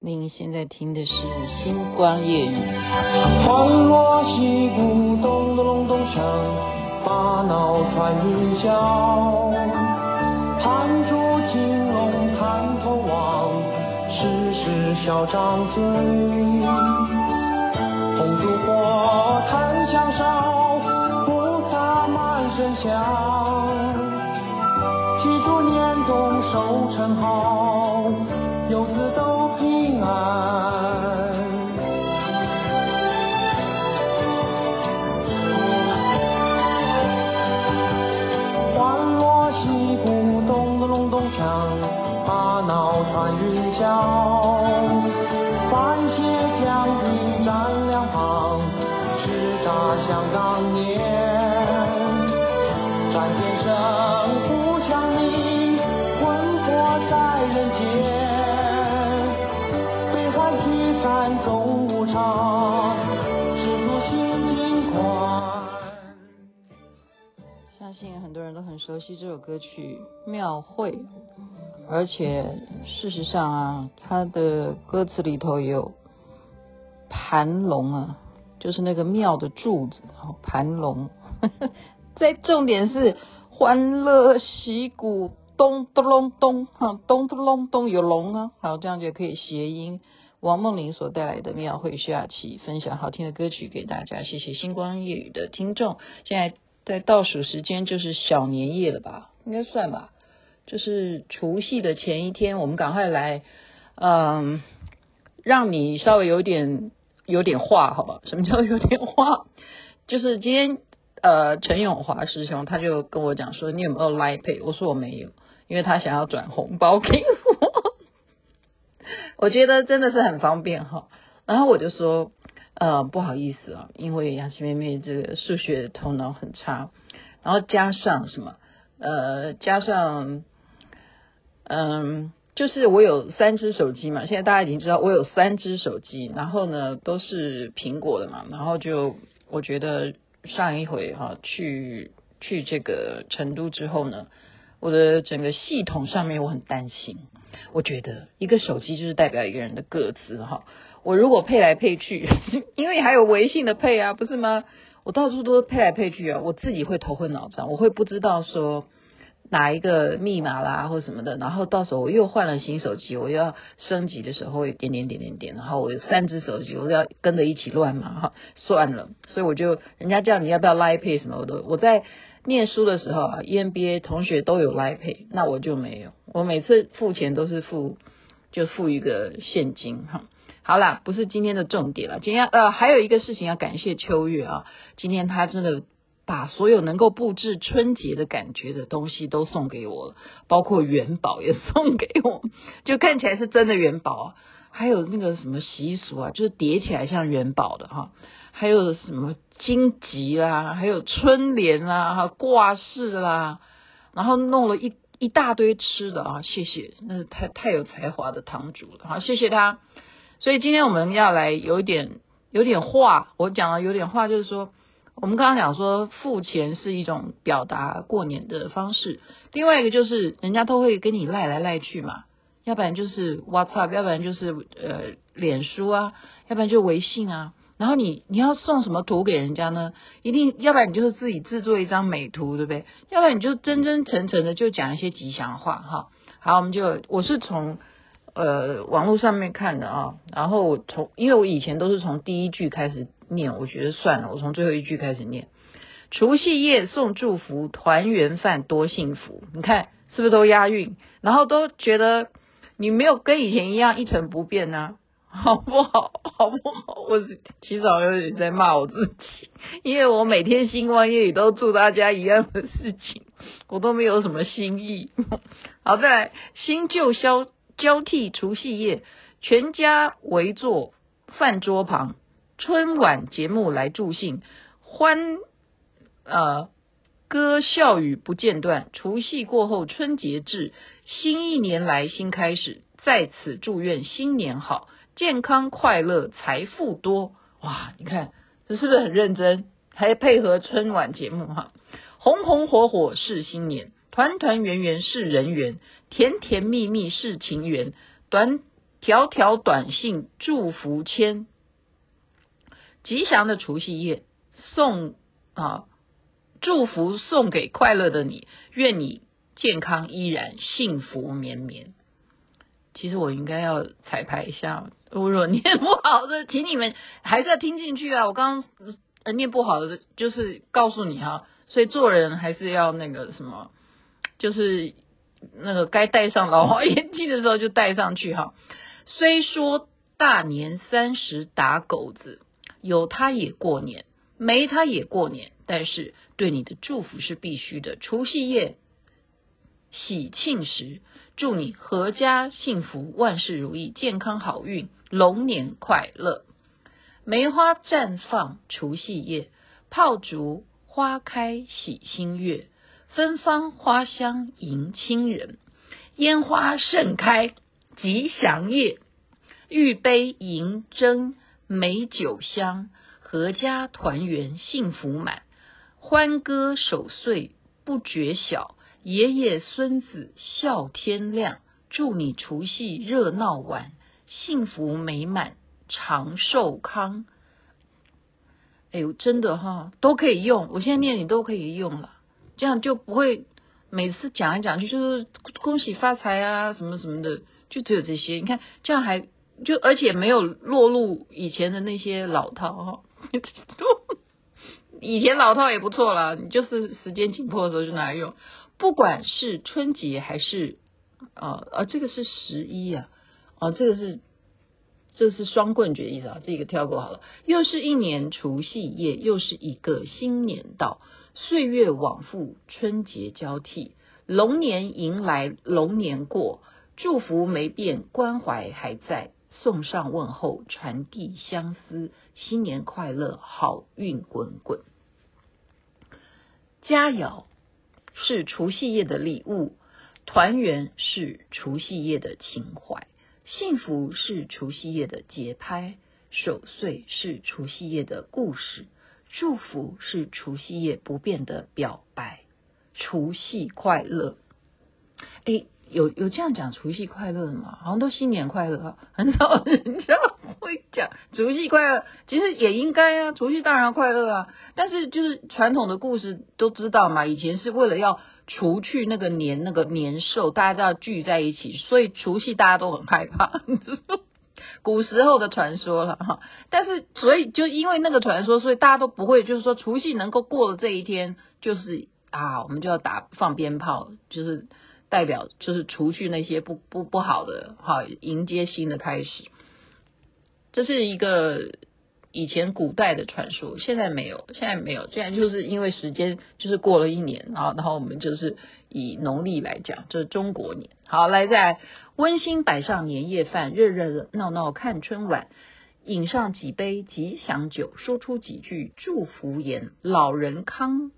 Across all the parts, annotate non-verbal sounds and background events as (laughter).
您现在听的是《星光夜语》。欢锣喜鼓咚咚隆咚锵，把脑传云霄。弹珠金龙探头望，时时小张嘴。红烛火檀香烧，菩萨满身香。祈祝年冬收成好，脑传云霄。番茄将军站两旁，叱咤想当年。战天声呼响铃，魂魄在人间。悲欢聚散总无常，只图心轻宽。相信很多人都很熟悉这首歌曲《庙会》，而且事实上啊，它的歌词里头有盘龙啊，就是那个庙的柱子，盘龙。(laughs) 在重点是欢乐喜鼓咚咚隆咚，哈咚咚隆咚有龙啊，好，这样就可以谐音。王梦麟所带来的庙会下期分享好听的歌曲给大家，谢谢星光夜雨的听众。现在在倒数时间就是小年夜了吧？应该算吧，就是除夕的前一天，我们赶快来，嗯，让你稍微有点有点话，好吧？(laughs) 什么叫有点话？就是今天。呃，陈永华师兄他就跟我讲说，你有没有 Line 我说我没有，因为他想要转红包给我。(laughs) 我觉得真的是很方便哈。然后我就说，呃，不好意思啊，因为杨琪妹妹这个数学头脑很差，然后加上什么，呃，加上，嗯，就是我有三只手机嘛，现在大家已经知道我有三只手机，然后呢都是苹果的嘛，然后就我觉得。上一回哈、去去这个成都之后呢，我的整个系统上面我很担心，我觉得一个手机就是代表一个人的个资哈。我如果配来配去，(laughs) 因为还有微信的配啊，不是吗？我到处都配来配去啊，我自己会头昏脑胀，我会不知道说。哪一个密码啦，或什么的，然后到时候我又换了新手机，我又要升级的时候，会点点点点点，然后我有三只手机，我要跟着一起乱嘛，哈，算了，所以我就人家叫你要不要 Lie Pay 什么的，我在念书的时候啊，EMBA 同学都有 Lie Pay，那我就没有，我每次付钱都是付就付一个现金，哈，好啦，不是今天的重点了，今天呃还有一个事情要感谢秋月啊，今天他真的。把所有能够布置春节的感觉的东西都送给我了，包括元宝也送给我，就看起来是真的元宝。还有那个什么习俗啊，就是叠起来像元宝的哈。还有什么荆棘啦，还有春联啦，哈挂饰啦，然后弄了一一大堆吃的啊。谢谢，那是太太有才华的堂主了，好谢谢他。所以今天我们要来有点有点话，我讲了有点话，就是说。我们刚刚讲说付钱是一种表达过年的方式，另外一个就是人家都会跟你赖来赖去嘛，要不然就是 WhatsApp，要不然就是呃脸书啊，要不然就微信啊。然后你你要送什么图给人家呢？一定要不然你就是自己制作一张美图，对不对？要不然你就真真诚诚的就讲一些吉祥话哈。好，我们就我是从呃网络上面看的啊，然后我从因为我以前都是从第一句开始。念，我觉得算了，我从最后一句开始念。除夕夜送祝福，团圆饭多幸福。你看是不是都押韵？然后都觉得你没有跟以前一样一成不变呢、好不好？(laughs) 好不好？我起早有点在骂我自己，因为我每天星光夜语都祝大家一样的事情，我都没有什么新意。好，再来新旧交交替，除夕夜全家围坐饭桌旁。春晚节目来助兴，欢呃歌笑语不间断。除夕过后春节至，新一年来新开始，在此祝愿新年好，健康快乐，财富多。哇，你看这是不是很认真？还配合春晚节目哈，红红火火是新年，团团圆圆是人缘，甜甜蜜蜜是情缘，短条条短信祝福签，吉祥的除夕夜送啊，祝福送给快乐的你，愿你健康依然，幸福绵绵。其实我应该要彩排一下，如果念不好的，请你们还是要听进去啊！我刚刚念不好的，就是告诉你哈，所以做人还是要那个什么，就是那个该戴上老花眼镜的时候就戴上去哈。虽说大年三十打狗子，有他也过年，没他也过年，但是对你的祝福是必须的。除夕夜喜庆时。祝你阖家幸福，万事如意，健康好运，龙年快乐。梅花绽放除夕夜，炮竹花开喜新月，芬芳花香迎亲人，烟花盛开吉祥夜，玉杯银针美酒香，阖家团圆幸福满，欢歌守岁不觉晓。爷爷孙子笑天亮，祝你除夕热闹晚，幸福美满长寿康。哎呦，真的哈，都可以用，我现在念你都可以用了，这样就不会每次讲一讲就就是恭喜发财啊什么什么的，就只有这些。你看这样还就而且没有落入以前的那些老套哈，(laughs) 以前老套也不错啦，你就是时间紧迫的时候就拿来用。不管是春节还是啊啊，这个是十一啊，啊，这个是这是双棍节意思啊，这个跳过好了。又是一年除夕夜，又是一个新年到，岁月往复，春节交替，龙年迎来龙年过，祝福没变，关怀还在，送上问候，传递相思，新年快乐，好运滚滚，佳肴。是除夕夜的礼物，团圆是除夕夜的情怀，幸福是除夕夜的节拍，守岁是除夕夜的故事，祝福是除夕夜不变的表白。除夕快乐！哎，有有这样讲除夕快乐的吗？好像都新年快乐，很少人家会讲除夕快乐。其实也应该啊，除夕当然快乐啊。但是就是传统的故事都知道嘛，以前是为了要除去那个年那个年兽，大家都要聚在一起，所以除夕大家都很害怕。(laughs) 古时候的传说了哈，但是所以就因为那个传说，所以大家都不会就是说除夕能够过了这一天，就是啊，我们就要打放鞭炮，就是代表就是除去那些不不不好的哈，迎接新的开始。这是一个。以前古代的传说，现在没有，现在没有。现在就是因为时间就是过了一年，然后然后我们就是以农历来讲，这是中国年。好，来在温馨摆上年夜饭，热热闹闹看春晚，饮上几杯吉祥酒，说出几句祝福言，老人康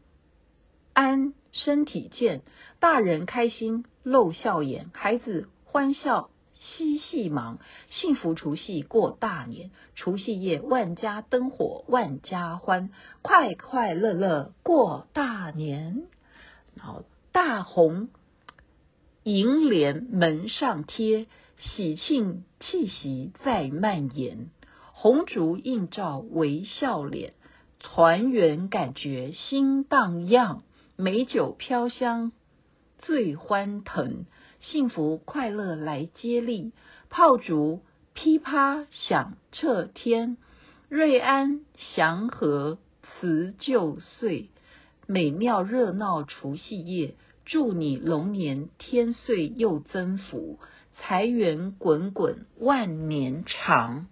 安身体健，大人开心露笑颜，孩子欢笑。嬉戏忙，幸福除夕过大年，除夕夜万家灯火万家欢，快快乐乐过大年。好，大红楹联门上贴，喜庆气息在蔓延，红烛映照微笑脸，团圆感觉心荡漾，美酒飘香醉欢腾。幸福快乐来接力，炮竹噼啪响彻天，瑞安祥和辞旧岁，美妙热闹除夕夜，祝你龙年添岁又增福，财源滚滚万年长。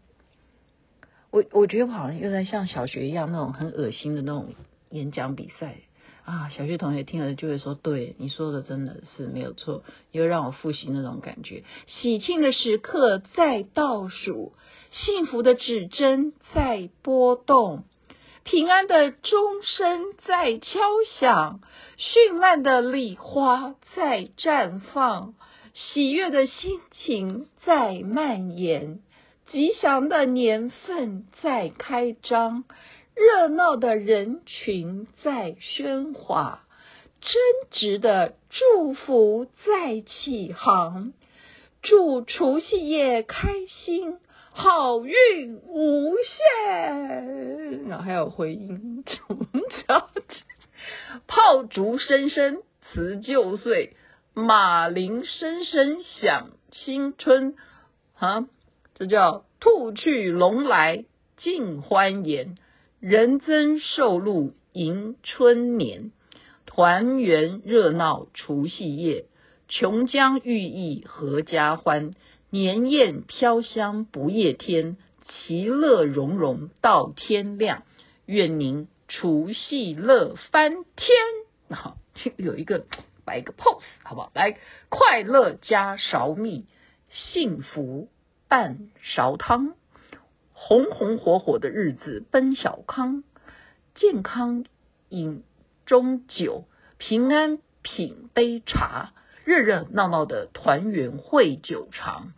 我我觉得我好像又在像小学一样那种很恶心的那种演讲比赛。啊，小学同学听了就会说：“对，你说的真的是没有错。”又让我复习那种感觉。喜庆的时刻在倒数，幸福的指针在拨动，平安的钟声在敲响，绚烂的礼花在绽放，喜悦的心情在蔓延，吉祥的年份在开张。热闹的人群在喧哗，真挚的祝福在起航，祝除夕夜开心，好运无限。然后还有回音，中秋炮竹声声辞旧岁，马铃声声响新春。啊，这叫兔去龙来尽欢颜，人增寿禄迎春年，团圆热闹除夕夜。琼浆玉液合家欢，年宴飘香不夜天，其乐融融到天亮。愿您除夕乐翻天！好，(laughs) 有一个摆一个 pose，好不好？来，快乐加勺蜜，幸福半勺汤，红红火火的日子奔小康，健康饮中酒，平安品杯茶。热热闹闹的团圆会久长，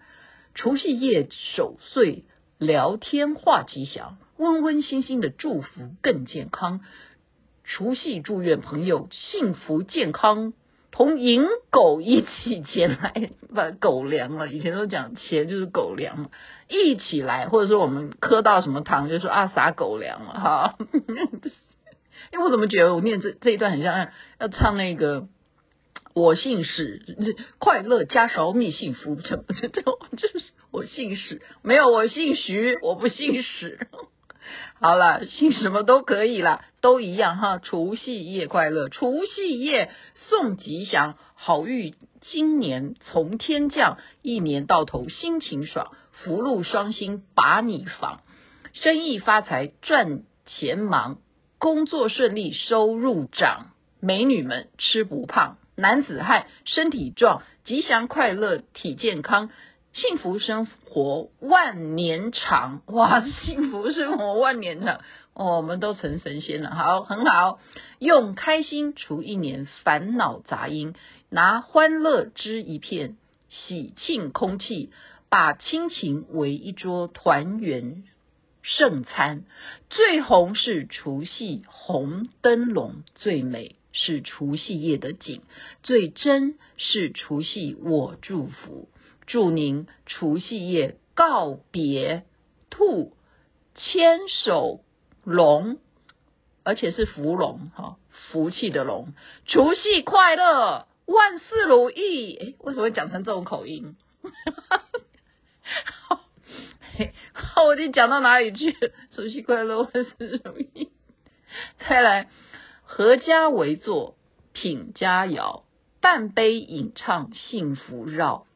除夕夜守岁聊天话吉祥，温温馨馨的祝福更健康。除夕祝愿朋友幸福健康，同迎狗一起前来把狗粮了。以前都讲钱就是狗粮嘛，一起来，或者说我们磕到什么糖，就说啊撒狗粮了哈。(laughs) 因为我怎么觉得我念这这一段很像要唱那个。我姓史，快乐加勺蜜，幸福这这就是我姓史，没有我姓徐，我不姓史。好了，姓什么都可以了，都一样哈。除夕夜快乐，除夕夜送吉祥，好运今年从天降，一年到头心情爽，福禄双馨把你防，生意发财赚钱忙，工作顺利收入涨，美女们吃不胖。男子汉身体壮，吉祥快乐体健康，幸福生活万年长。(laughs) 哇，幸福生活万年长，我们都成神仙了。好，很好，用开心除一年烦恼杂音，拿欢乐织一片喜庆空气，把亲情围一桌团圆盛餐。最红是除夕红灯笼，最美。是除夕夜的景，最真是除夕我祝福，祝您除夕夜告别兔，牵手龙，而且是福龙哈，福气的龙，除夕快乐，万事如意。诶，为什么会讲成这种口音？(laughs) 好，我已经讲到哪里去了？除夕快乐，万事如意。再来。合家围坐品佳肴，半杯饮唱幸福绕，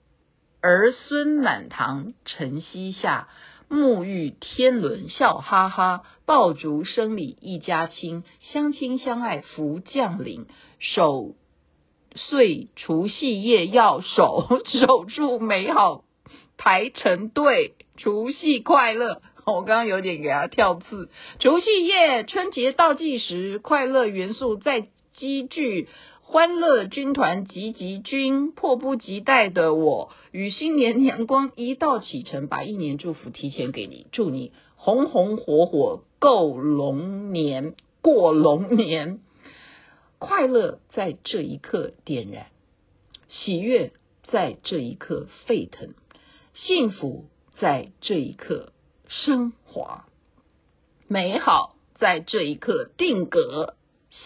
儿孙满堂晨曦下，沐浴天伦笑哈哈，爆竹声里一家亲，相亲相爱福降临，守岁除夕夜要守，守住美好排成队，除夕快乐。我刚刚有点给他跳字。除夕夜，春节倒计时，快乐元素在积聚，欢乐军团急急军，迫不及待的我与新年阳光一道启程，把一年祝福提前给你，祝你红红火火够龙年，过龙年，快乐在这一刻点燃，喜悦在这一刻沸腾，幸福在这一刻。升华，美好在这一刻定格，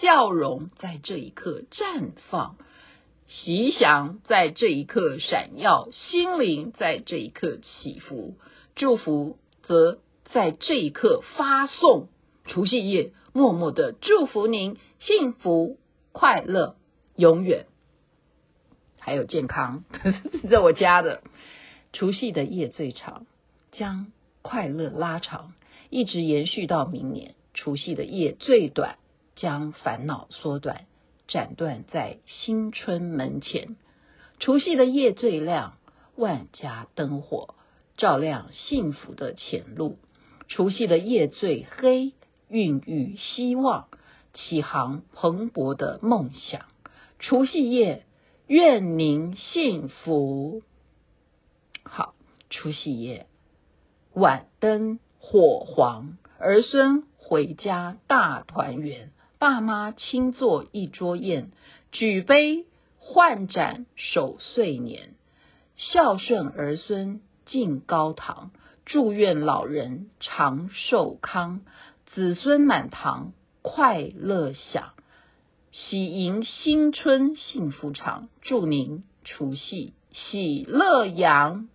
笑容在这一刻绽放，吉祥在这一刻闪耀，心灵在这一刻起伏，祝福则在这一刻发送。除夕夜，默默的祝福您幸福快乐，永远还有健康。(laughs) 这我家的除夕的夜最长，将。快乐拉长，一直延续到明年。除夕的夜最短，将烦恼缩短，斩断在新春门前。除夕的夜最亮，万家灯火照亮幸福的前路。除夕的夜最黑，孕育希望，启航蓬勃的梦想。除夕夜，愿您幸福。好，除夕夜。晚灯火黄，儿孙回家大团圆，爸妈亲坐一桌宴，举杯换盏守岁年，孝顺儿孙进高堂，祝愿老人长寿康，子孙满堂快乐享，喜迎新春幸福长，祝您除夕喜乐洋。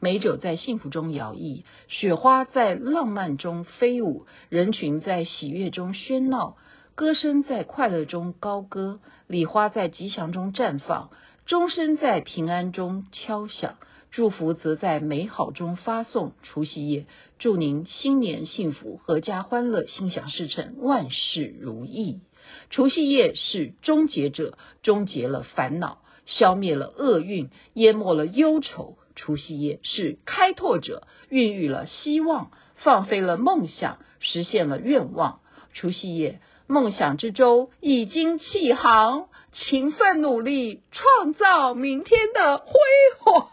美酒在幸福中摇曳，雪花在浪漫中飞舞，人群在喜悦中喧闹，歌声在快乐中高歌，礼花在吉祥中绽放，钟声在平安中敲响，祝福则在美好中发送。除夕夜，祝您新年幸福，阖家欢乐，心想事成，万事如意。除夕夜是终结者，终结了烦恼，消灭了厄运，淹没了忧愁。除夕夜是开拓者，孕育了希望，放飞了梦想，实现了愿望。除夕夜，梦想之舟已经起航，勤奋努力，创造明天的辉煌。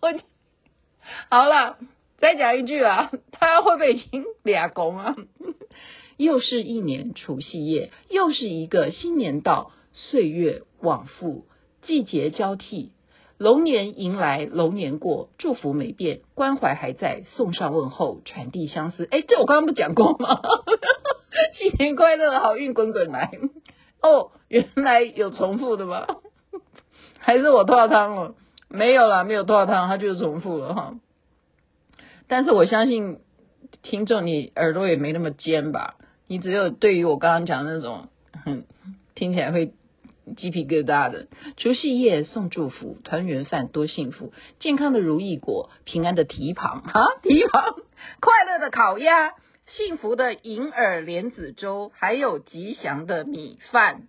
我 (laughs) 好了，再讲一句啊，他会不会已经俩公啊？又是一年除夕夜，又是一个新年到，岁月往复。季节交替，龙年迎来，龙年过，祝福没变，关怀还在，送上问候，传递相思。哎，这我刚刚不讲过吗？(laughs) 新年快乐，好运滚滚来。哦，原来有重复的吗？(laughs) 还是我拖汤了？没有啦，没有拖汤，它就是重复了哈。但是我相信听众，你耳朵也没那么尖吧？你只有对于我刚刚讲的那种，哼，听起来会。鸡皮疙瘩的，除夕夜送祝福，团圆饭多幸福，健康的如意果，平安的蹄膀啊，蹄膀，快乐的烤鸭，幸福的银耳莲子粥，还有吉祥的米饭，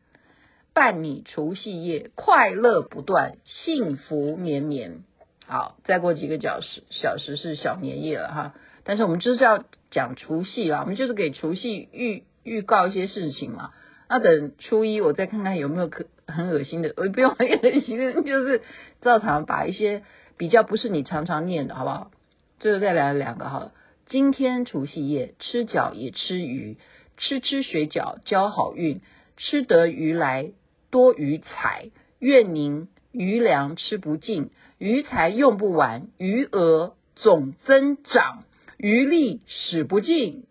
伴你除夕夜快乐不断，幸福绵绵。好，再过几个小时，小时是小年夜了哈，但是我们就是要讲除夕啦，我们就是给除夕预预告一些事情嘛。那等初一，我再看看有没有可很恶心的，我不用很恶心的，就是照常把一些比较不是你常常念的，好不好？最后再来两个哈。今天除夕夜，吃饺也吃鱼，吃吃水饺交好运，吃得鱼来多鱼财，愿您余粮吃不尽，余财用不完，余额总增长，余力使不尽。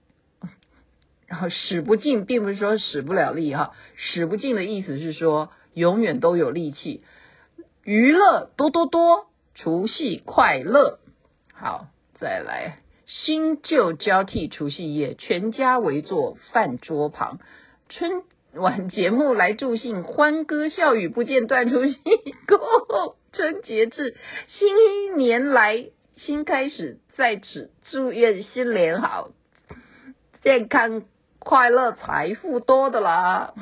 然后使不尽，并不是说使不了力哈，使不尽的意思是说永远都有力气。娱乐多多多，除夕快乐。好，再来新旧交替，除夕夜全家围坐饭桌旁，春晚节目来助兴，欢歌笑语不间断。除夕过后春节至，新年来新开始，在此祝愿新年好，健康。快乐财富多的啦，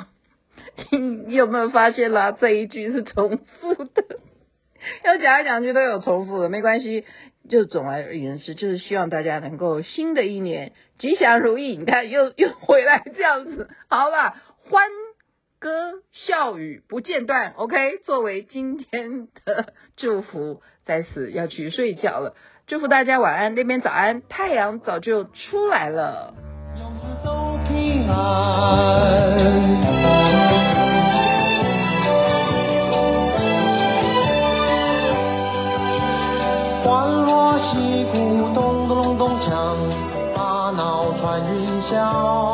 你 (laughs) 有没有发现啦？这一句是重复的，(laughs) 要讲来讲去都有重复的，没关系。就总而言之，就是希望大家能够新的一年吉祥如意。你看，又 (laughs) 又回来这样子，好了，欢歌笑语不间断。OK，作为今天的祝福，在此要去睡觉了。祝福大家晚安，那边早安，太阳早就出来了。欢锣喜鼓咚咚咚咚锵，大闹穿云霄。